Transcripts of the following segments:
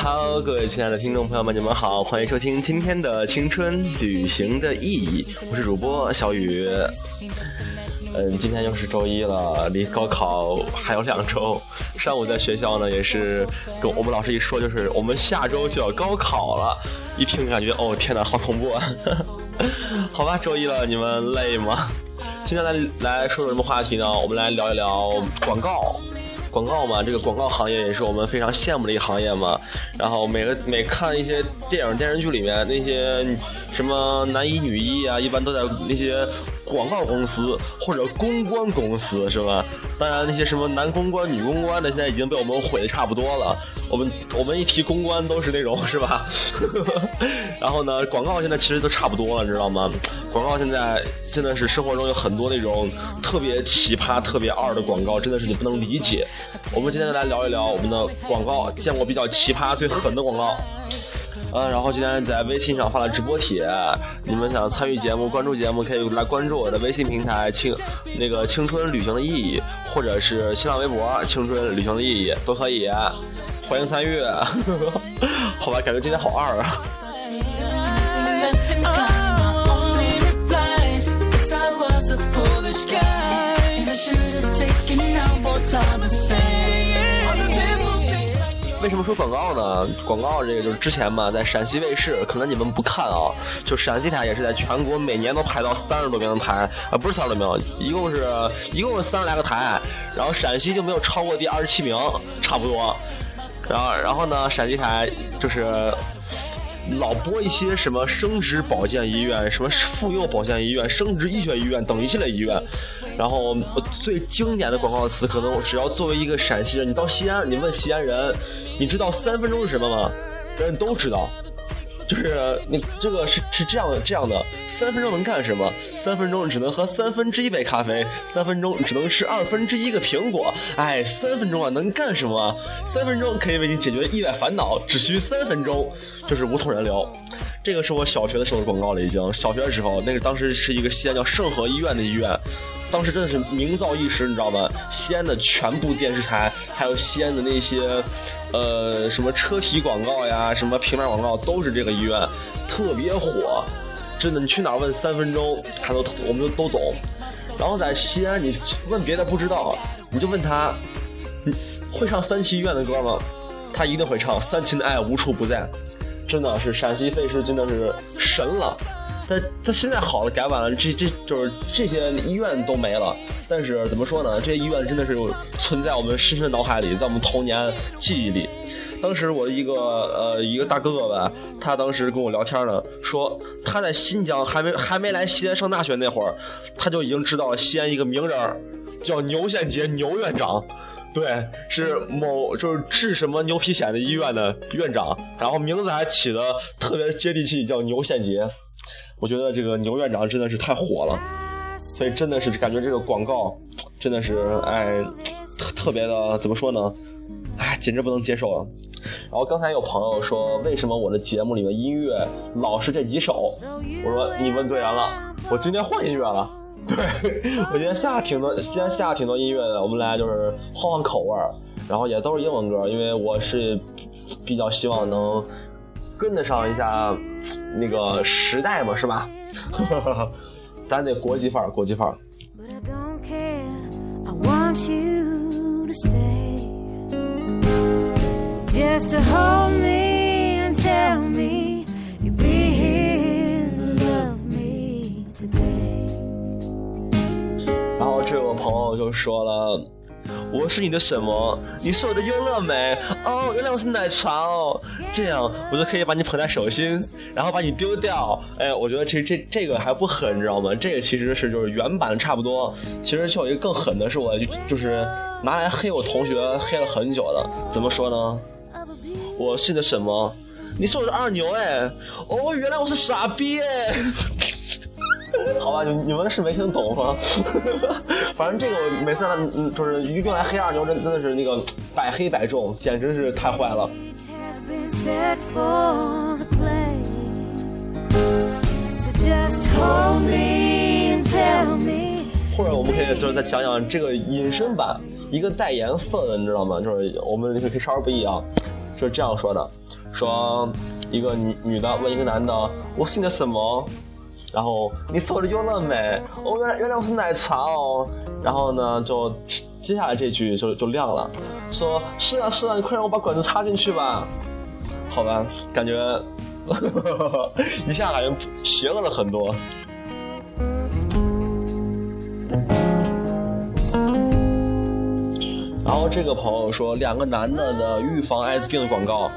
Hello，各位亲爱的听众朋友们，你们好，欢迎收听今天的青春旅行的意义，我是主播小雨。嗯，今天又是周一了，离高考还有两周。上午在学校呢，也是跟我们老师一说，就是我们下周就要高考了。一听感觉，哦天哪，好恐怖啊！好吧，周一了，你们累吗？今天来来说说什么话题呢？我们来聊一聊广告。广告嘛，这个广告行业也是我们非常羡慕的一个行业嘛。然后每个每看一些电影电视剧里面那些什么男一女一啊，一般都在那些广告公司或者公关公司是吧？当然那些什么男公关女公关的，现在已经被我们毁的差不多了。我们我们一提公关都是那种是吧？然后呢，广告现在其实都差不多了，你知道吗？广告现在真的是生活中有很多那种特别奇葩、特别二的广告，真的是你不能理解。我们今天来聊一聊我们的广告，见过比较奇葩、最狠的广告。嗯，然后今天在微信上发了直播帖，你们想参与节目、关注节目，可以来关注我的微信平台“青那个青春旅行的意义”，或者是新浪微博“青春旅行的意义”都可以。欢迎参与，好吧，感觉今天好二啊。为什么说广告呢？广告这个就是之前嘛，在陕西卫视，可能你们不看啊，就陕西台也是在全国每年都排到三十多名的台啊，不是三十多名，一共是一共是三十来个台，然后陕西就没有超过第二十七名，差不多。然后，然后呢？陕西台就是老播一些什么生殖保健医院、什么妇幼保健医院、生殖医学医院等一系列医院。然后最经典的广告词，可能只要作为一个陕西人，你到西安，你问西安人，你知道三分钟是什么吗？人都知道。就是你这个是是这样的这样的，三分钟能干什么？三分钟只能喝三分之一杯咖啡，三分钟只能吃二分之一个苹果。哎，三分钟啊，能干什么？三分钟可以为你解决意外烦恼，只需三分钟，就是无痛人流。这个是我小学的时候的广告了，已经。小学的时候，那个当时是一个西安叫盛和医院的医院。当时真的是名噪一时，你知道吗？西安的全部电视台，还有西安的那些，呃，什么车体广告呀，什么平面广告，都是这个医院，特别火。真的，你去哪儿问三分钟，他都我们都都懂。然后在西安，你问别的不知道，你就问他，你会唱三七医院的歌吗？他一定会唱《三秦的爱无处不在》。真的是陕西卫视，真的是神了。但他现在好了，改版了，这这就是这些医院都没了。但是怎么说呢？这些医院真的是存在我们深深脑海里，在我们童年记忆里。当时我的一个呃一个大哥哥吧，他当时跟我聊天呢，说他在新疆还没还没来西安上大学那会儿，他就已经知道了西安一个名人，叫牛献杰牛院长。对，是某就是治什么牛皮癣的医院的院长，然后名字还起的特别接地气，叫牛献杰。我觉得这个牛院长真的是太火了，所以真的是感觉这个广告真的是哎特特别的怎么说呢？哎，简直不能接受了。然后刚才有朋友说，为什么我的节目里面音乐老是这几首？我说你问对人了，我今天换音乐了。对我今天下挺多，今天下挺多音乐的，我们来就是换换口味儿，然后也都是英文歌，因为我是比较希望能。跟得上一下那个时代嘛，是吧？咱得国际范儿，国际范儿。然后这位朋友就说了。我是你的什么？你是我的优乐美哦，原来我是奶茶哦，这样我就可以把你捧在手心，然后把你丢掉。哎，我觉得其实这这个还不狠，你知道吗？这个其实是就是原版差不多。其实就有一个更狠的是我就是拿来黑我同学，黑了很久了。怎么说呢？我是你的什么？你是我的二牛哎，哦，原来我是傻逼哎。好吧，你你们是没听懂吗？反正这个我每次嗯，就是用来黑二牛，真真的是那个百黑百中，简直是太坏了。或者我们可以就是再讲讲这个隐身版，一个带颜色的，你知道吗？就是我们可以稍微不一样，是这样说的：说一个女女的问一个男的，我是你的什么？然后你手里有了没？哦，原来原来我是奶茶哦。然后呢，就接下来这句就就亮了，说是啊是啊，你快让我把管子插进去吧。好吧，感觉 一下感觉邪恶了很多。然后这个朋友说，两个男的的预防艾滋病的广告。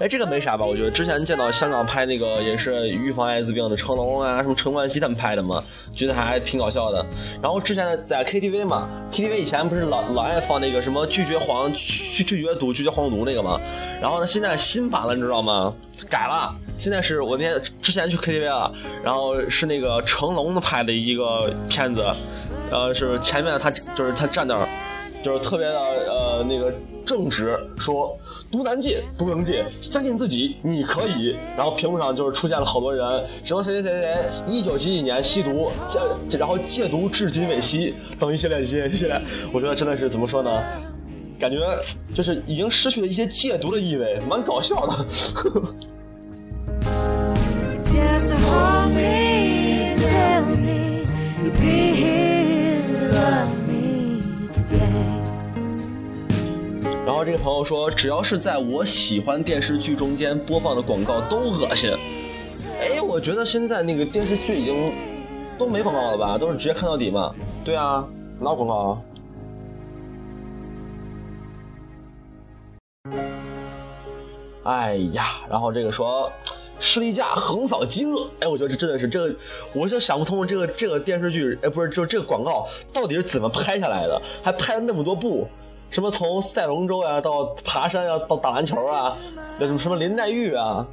哎，这个没啥吧？我觉得之前见到香港拍那个也是预防艾滋病的成龙啊，什么陈冠希他们拍的嘛，觉得还挺搞笑的。然后之前在 KTV 嘛，KTV 以前不是老老爱放那个什么拒绝黄拒拒绝毒拒绝黄毒那个嘛？然后呢，现在新版了，你知道吗？改了，现在是我那天之前去 KTV 了，然后是那个成龙拍的一个片子，呃，是前面他就是他站那儿，就是特别的呃那个正直说。毒难戒，毒能戒，相信自己，你可以。然后屏幕上就是出现了好多人，什么谁谁谁谁，一九几几年吸毒，这然后戒毒至今未吸，等一系列一些一系列，我觉得真的是怎么说呢？感觉就是已经失去了一些戒毒的意味，蛮搞笑的。然后这个朋友说，只要是在我喜欢电视剧中间播放的广告都恶心。哎，我觉得现在那个电视剧已经都没广告了吧？都是直接看到底嘛？对啊，哪广告啊？哎呀，然后这个说，士力架横扫饥饿。哎，我觉得这真的是这个，我就想不通这个这个电视剧，哎，不是，就这个广告到底是怎么拍下来的？还拍了那么多部。什么从赛龙舟呀到爬山呀到打篮球啊，那什么什么林黛玉啊，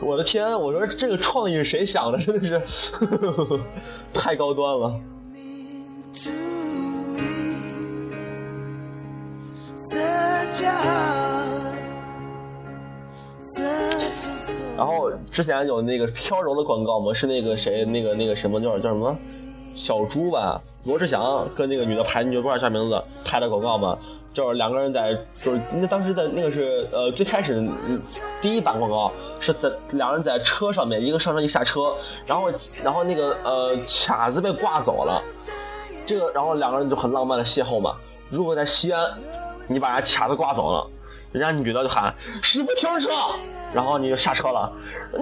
我的天！我说这个创意谁想的？真的是 太高端了。然后之前有那个飘柔的广告嘛，是那个谁，那个那个什么叫叫什么小猪吧？罗志祥跟那个女的拍，你不知道啥名字，拍的广告嘛？就是两个人在，就是那当时在那个是呃最开始第一版广告是在两个人在车上面，一个上车一下车，然后然后那个呃卡子被挂走了，这个然后两个人就很浪漫的邂逅嘛。如果在西安，你把人家卡子挂走了，人家女的就喊师傅停车，然后你就下车了，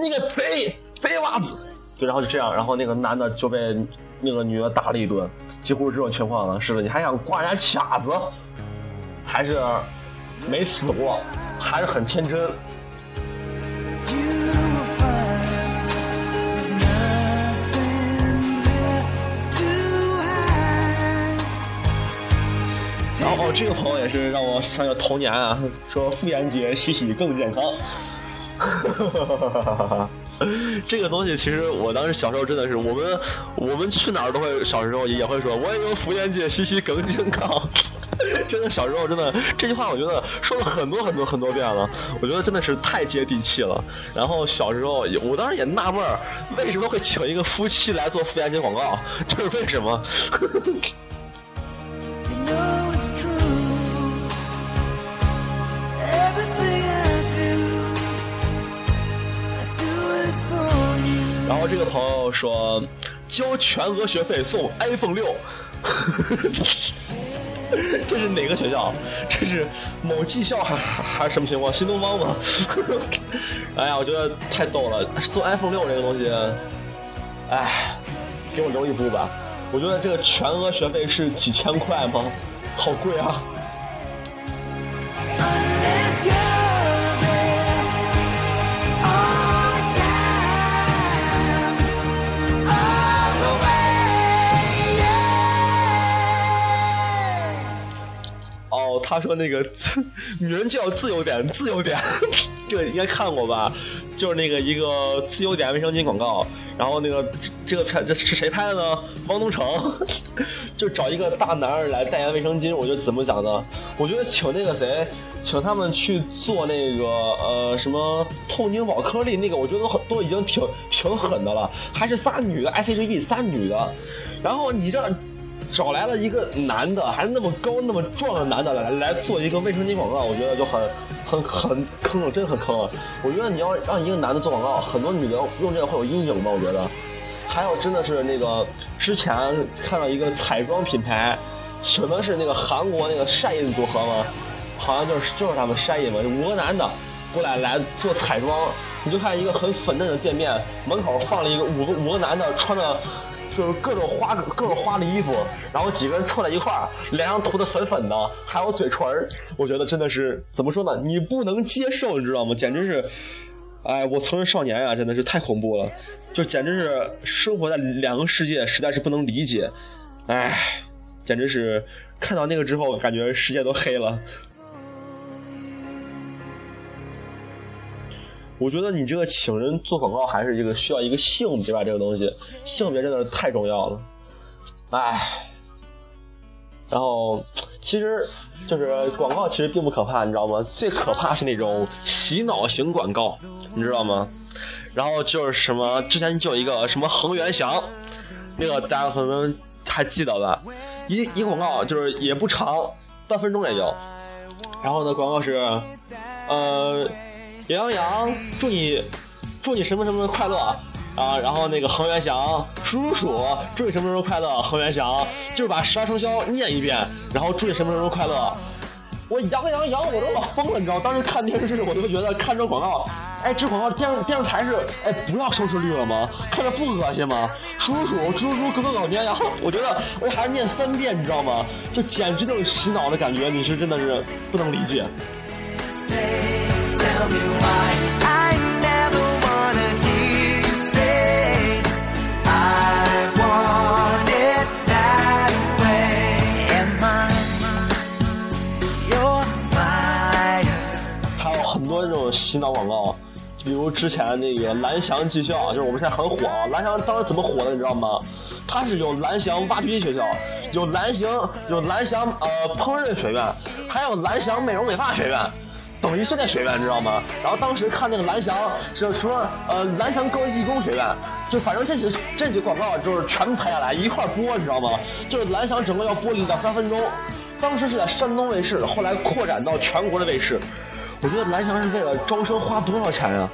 你个贼贼娃子，就然后就这样，然后那个男的就被那个女的打了一顿，几乎是这种情况了。是的，你还想挂人家卡子？还是没死过，还是很天真。然后这个朋友也是让我想起童年啊，说妇炎洁洗洗更健康。这个东西其实我当时小时候真的是，我们我们去哪儿都会小时候也会说，我也用妇炎洁洗洗更健康。真的小时候真的这句话，我觉得说了很多很多很多遍了。我觉得真的是太接地气了。然后小时候，我当时也纳闷儿，为什么会请一个夫妻来做妇炎洁广告？这是为什么？然后这个朋友说，交全额学费送 iPhone 六。这是哪个学校？这是某技校还还是什么情况？新东方吗？哎呀，我觉得太逗了！做 iPhone 六这个东西，哎，给我留一部吧。我觉得这个全额学费是几千块吗？好贵啊！他说：“那个女人就要自由点，自由点，这个应该看过吧？就是那个一个自由点卫生巾广告，然后那个这个拍这是谁拍的呢？汪东城，就找一个大男人来代言卫生巾。我觉得怎么讲呢？我觉得请那个谁，请他们去做那个呃什么痛经宝颗粒那个，我觉得都都已经挺挺狠的了。还是仨女的，S H E 仨女的，然后你这。”找来了一个男的，还那么高那么壮的男的来来做一个卫生巾广告，我觉得就很很很坑了，真很坑了。我觉得你要让一个男的做广告，很多女的用这个会有阴影吧？我觉得。还有真的是那个之前看到一个彩妆品牌，请的是那个韩国那个晒印组合吗？好像就是就是他们 shine 嘛，五个男的过来来做彩妆，你就看一个很粉嫩的店面，门口放了一个五个五个男的穿着就是各种花各种花的衣服，然后几个人凑在一块儿，脸上涂的粉粉的，还有嘴唇儿，我觉得真的是怎么说呢？你不能接受，你知道吗？简直是，哎，我曾是少年呀，真的是太恐怖了。就简直是生活在两个世界，实在是不能理解，唉，简直是看到那个之后，感觉世界都黑了。我觉得你这个请人做广告，还是这个需要一个性别吧，这个东西，性别真的是太重要了，唉。然后，其实就是广告，其实并不可怕，你知道吗？最可怕是那种洗脑型广告，你知道吗？然后就是什么，之前就有一个什么恒源祥，那个大家可能还记得吧？一一广告就是也不长，半分钟也就。然后呢，广告是，呃，杨洋洋，祝你祝你什么什么快乐。啊，然后那个恒源祥，叔叔，祝你什么时候快乐？恒源祥就是把十二生肖念一遍，然后祝你什么时候快乐？我杨洋洋，我都要疯了，你知道？当时看电视，我就觉得看这广告，哎，这广告电电视台是哎不要收视率了吗？看着不恶心吗？叔叔，叔叔，哥哥，老年，然后我觉得我还是念三遍，你知道吗？就简直那种洗脑的感觉，你是真的是不能理解。洗脑广告，比如之前那个蓝翔技校，就是我们现在很火啊。蓝翔当时怎么火的，你知道吗？它是有蓝翔挖掘机学校，有蓝翔有蓝翔呃烹饪学院，还有蓝翔美容美发学院，等于是在学院，你知道吗？然后当时看那个蓝翔是说呃蓝翔高级技工学院，就反正这些这些广告就是全拍下来一块播，你知道吗？就是蓝翔整个要播两三分钟，当时是在山东卫视，后来扩展到全国的卫视。我觉得蓝翔是为了招生花多少钱呀？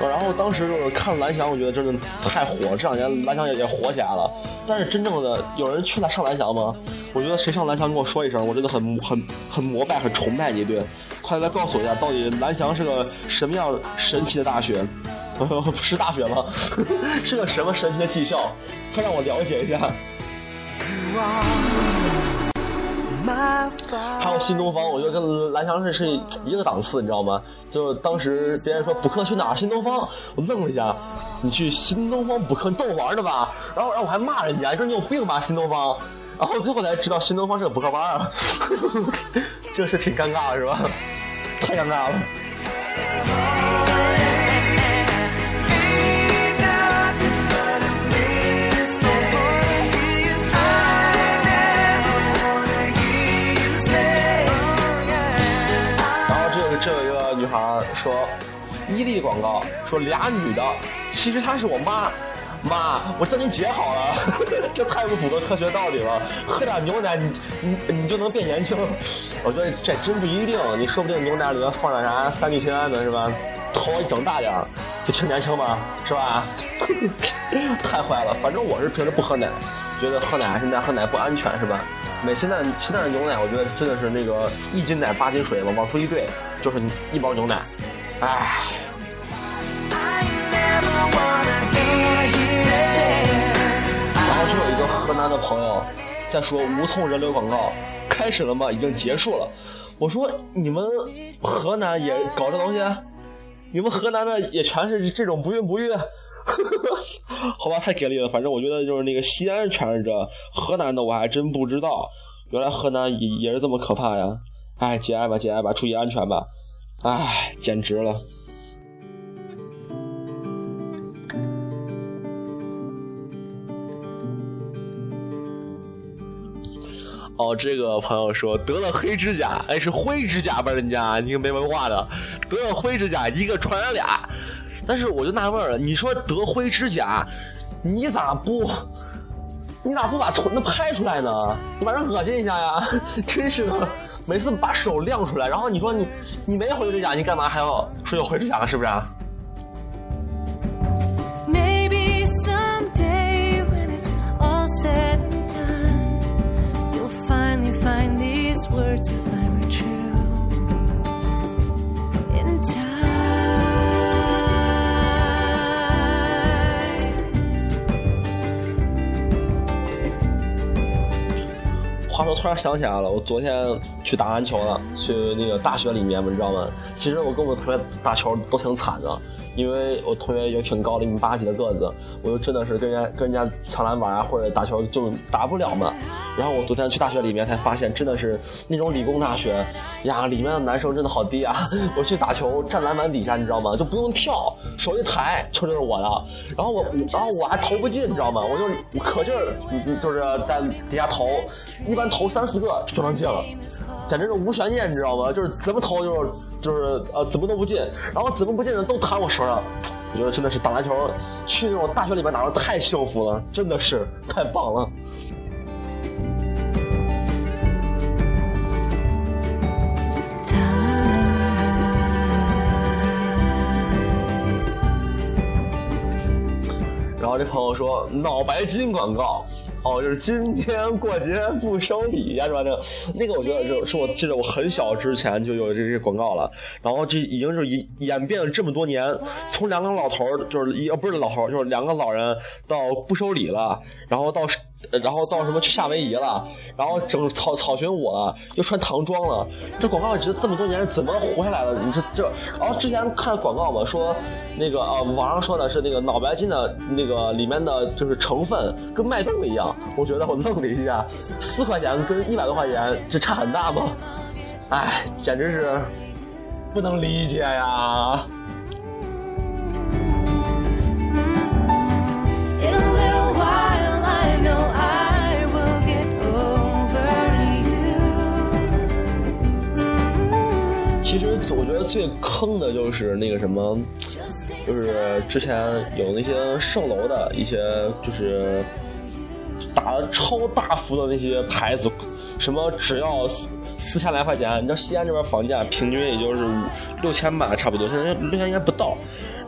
然后当时就是看蓝翔，我觉得真的太火了。这两年蓝翔也也火起来了。但是真正的有人去来上蓝翔吗？我觉得谁上蓝翔跟我说一声，我真的很很很膜拜、很崇拜你，对？快来告诉我一下，到底蓝翔是个什么样神奇的大学？不是大学吗？是个什么神奇的技校？快让我了解一下。还有新东方，我觉得跟蓝翔是是一个档次，你知道吗？就当时别人说补课去哪儿？新东方，我愣了一下，你去新东方补课，你逗我玩的吧？然后然后我还骂人家，说你有病吧，新东方。然后最后才知道新东方是个补课班啊，这是挺尴尬的是吧？太尴尬了。说，伊利广告说俩女的，其实她是我妈，妈，我叫你姐好了，这太不符合科学道理了。喝点牛奶，你你你就能变年轻？我觉得这真不一定，你说不定牛奶里面放点啥三聚氰胺呢，是吧？头一整大点就挺年轻嘛，是吧？太坏了，反正我是平时不喝奶，觉得喝奶现在喝奶不安全，是吧？每现在现在的牛奶，我觉得真的是那个一斤奶八斤水嘛，往出一兑就是一包牛奶，唉。然后就有一个河南的朋友在说无痛人流广告开始了吗？已经结束了。我说你们河南也搞这东西？你们河南的也全是这种不孕不育？好吧，太给力了。反正我觉得就是那个西安全是这，河南的我还真不知道。原来河南也也是这么可怕呀！哎，节哀吧，节哀吧，注意安全吧。哎，简直了。哦，这个朋友说得了黑指甲，哎，是灰指甲吧？人家你个没文化的，得了灰指甲，一个传染俩。但是我就纳闷了，你说得灰指甲，你咋不？你咋不把臀子拍出来呢？你把人恶心一下呀！真是的，每次把手亮出来，然后你说你你没灰指甲，你干嘛还要说有灰指甲？是不是？话说，突然想起来了，我昨天去打篮球了，去那个大学里面，你知道吗？其实我跟我同学打球都挺惨的。因为我同学有挺高的，一米八几的个子，我就真的是跟人家跟人家抢篮板啊，或者打球就打不了嘛。然后我昨天去大学里面才发现，真的是那种理工大学呀，里面的男生真的好低啊！我去打球站篮板底下，你知道吗？就不用跳，手一抬球就是我的。然后我，然后我还投不进，你知道吗？我就可劲儿，就是在底下投，一般投三四个就能进了，简直是无悬念，你知道吗？就是怎么投就是就是呃怎么都不进，然后怎么不进的都弹我手上。我觉得真的是打篮球，去那种大学里面打的太幸福了，真的是太棒了。然后这朋友说脑白金广告，哦，就是今天过节不收礼呀，是吧？这那个我觉得是是我记得我很小之前就有这些广告了，然后这已经是演演变了这么多年，从两个老头儿就是一不是老头儿，就是两个老人到不收礼了，然后到。然后到什么去夏威夷了，然后整草草裙舞了，又穿唐装了。这广告值这么多年怎么活下来的？你这这，然后之前看广告嘛，说那个呃，网上说的是那个脑白金的那个里面的就是成分跟脉动一样。我觉得我愣了一下，四块钱跟一百多块钱这差很大吗？哎，简直是不能理解呀！最坑的就是那个什么，就是之前有那些售楼的一些，就是打了超大幅的那些牌子，什么只要四四千来块钱，你知道西安这边房价平均也就是五六千吧，差不多，现在六千应该不到。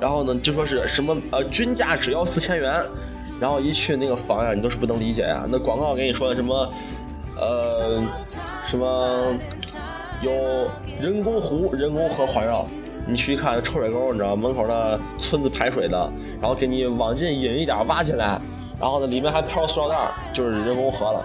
然后呢，就说是什么呃均价只要四千元，然后一去那个房呀，你都是不能理解呀。那广告给你说的什么，呃，什么？有人工湖、人工河环绕，你去看臭水沟，你知道门口的村子排水的，然后给你往进引一点挖起来，然后呢里面还飘塑料袋，就是人工河了。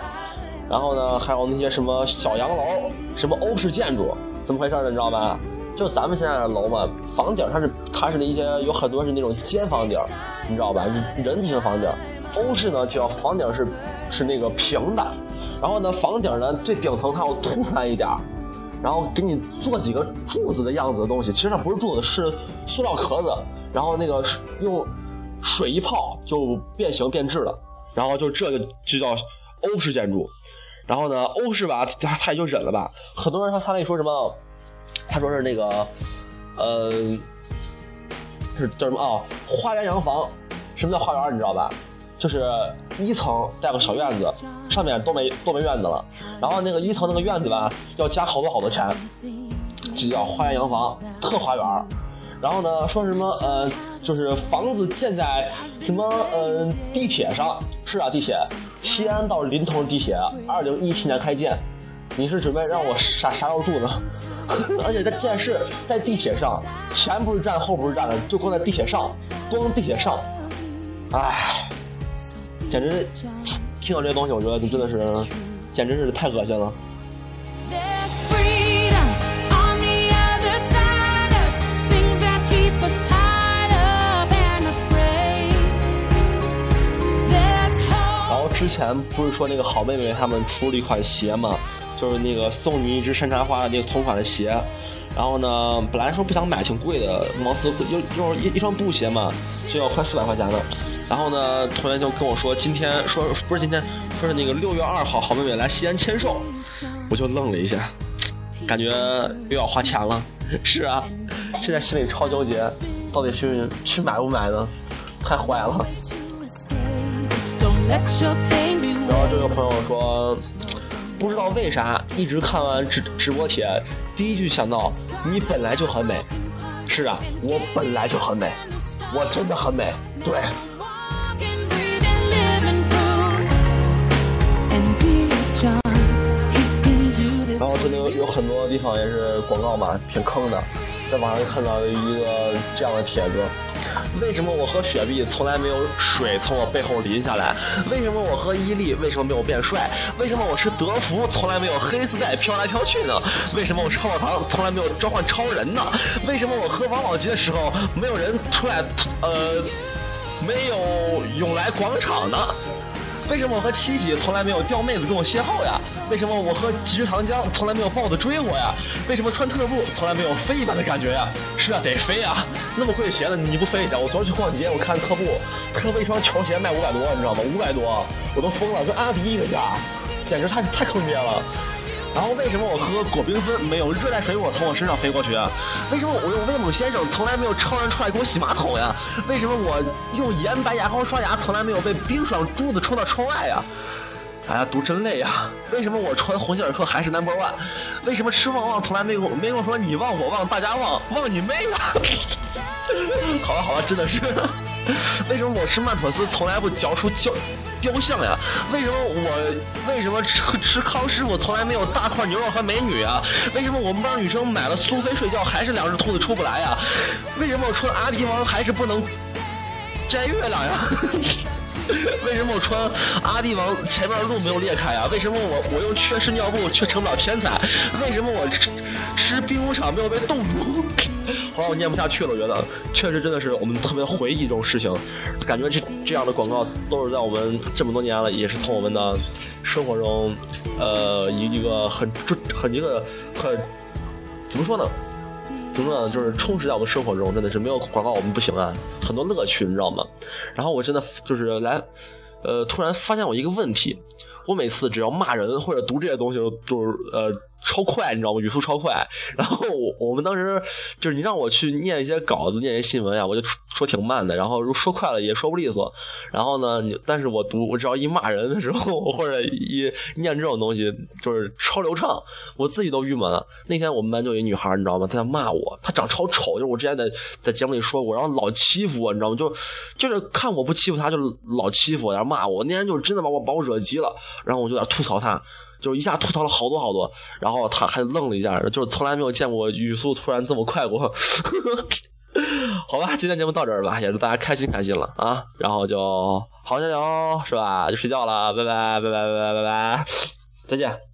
然后呢还有那些什么小洋楼，什么欧式建筑，怎么回事呢？你知道吧？就咱们现在的楼嘛，房顶它是它是那些有很多是那种尖房顶，你知道吧？人形房顶。欧式呢就要房顶是是那个平的，然后呢房顶呢最顶层它要凸出来一点。然后给你做几个柱子的样子的东西，其实它不是柱子，是塑料壳子。然后那个用水一泡就变形变质了。然后就这个就叫欧式建筑。然后呢，欧式吧，他他也就忍了吧。很多人他他那说什么？他说是那个，呃，是叫什么啊？花园洋房。什么叫花园？你知道吧？就是一层带个小院子，上面都没都没院子了。然后那个一层那个院子吧，要加好多好多钱，这叫花园洋房，特花园。然后呢，说什么呃，就是房子建在什么呃地铁上，是啊，地铁，西安到临潼地铁，二零一七年开建。你是准备让我啥啥时候住呢？而且在建是在地铁上，前不是站后不是站的，就光在地铁上，光地铁上，唉。简直听到这些东西，我觉得就真的是，简直是太恶心了。然后之前不是说那个好妹妹他们出了一款鞋嘛，就是那个送你一只山茶花的那个同款的鞋。然后呢，本来说不想买，挺贵的，貌似又又一一双布鞋嘛，就要快四百块钱了。然后呢，同学就跟我说，今天说不是今天，说是那个六月二号，好妹妹来西安签售，我就愣了一下，感觉又要花钱了。是啊，现在心里超纠结，到底去去买不买呢？太坏了。然后就有朋友说，不知道为啥一直看完直直播帖，第一句想到你本来就很美。是啊，我本来就很美，我真的很美，对。后这里有很多地方也是广告嘛，挺坑的。在网上看到一个这样的帖子：为什么我喝雪碧从来没有水从我背后淋下来？为什么我喝伊利为什么没有变帅？为什么我吃德芙从来没有黑丝带飘来飘去呢？为什么我吃泡泡糖从来没有召唤超人呢？为什么我喝王老吉的时候没有人出来？呃，没有涌来广场呢？为什么我和七喜从来没有钓妹子跟我邂逅呀？为什么我喝即食糖浆从来没有豹子追我呀？为什么穿特步从来没有飞一般的感觉呀？是啊，得飞啊！那么贵的鞋子你不飞一下？我昨天去逛街，我看特步，特步一双球鞋卖五百多，你知道吗？五百多，我都疯了，跟阿迪一个价，简直太太坑爹了。然后为什么我喝果缤纷没有热带水果从我身上飞过去？为什么我用威猛先生从来没有超人出来给我洗马桶呀？为什么我用盐白牙膏刷牙从来没有被冰爽珠子冲到窗外呀？哎呀，读真累呀！为什么我穿鸿星尔克还是 number one？为什么吃旺旺从来没有没有说你旺我旺大家旺旺你妹啊！好了好了，真的是，为什么我吃曼妥思从来不嚼出胶？雕像呀？为什么我为什么吃吃康师傅从来没有大块牛肉和美女啊？为什么我们班女生买了苏菲睡觉还是两只兔子出不来呀？为什么我穿阿迪王还是不能摘月亮呀？为什么我穿阿迪王前面的路没有裂开呀？为什么我我用缺失尿布却成不了天才？为什么我吃吃冰工厂没有被冻住？好了，我念不下去了，我觉得确实真的是我们特别回忆这种事情，感觉这这样的广告都是在我们这么多年了，也是从我们的生活中，呃，一一个很很一个很怎么说呢？怎么说呢？就是充实在我们生活中，真的是没有广告我们不行啊，很多乐趣，你知道吗？然后我真的就是来，呃，突然发现我一个问题，我每次只要骂人或者读这些东西，就是呃。超快，你知道吗？语速超快。然后我我们当时就是你让我去念一些稿子、念一些新闻啊，我就说挺慢的。然后说快了也说不利索。然后呢，你但是我读，我只要一骂人的时候，或者一念这种东西，就是超流畅，我自己都郁闷了。那天我们班就有一女孩，你知道吗？她在骂我，她长超丑，就是我之前在在节目里说过，然后老欺负我，你知道吗？就就是看我不欺负她，就老欺负我，然后骂我。那天就真的把我把我惹急了，然后我就在吐槽她。就一下吐槽了好多好多，然后他还愣了一下，就是从来没有见过语速突然这么快过。好吧，今天节目到这儿吧，也祝大家开心开心了啊，然后就好加油是吧？就睡觉了，拜拜拜拜拜拜拜拜，再见。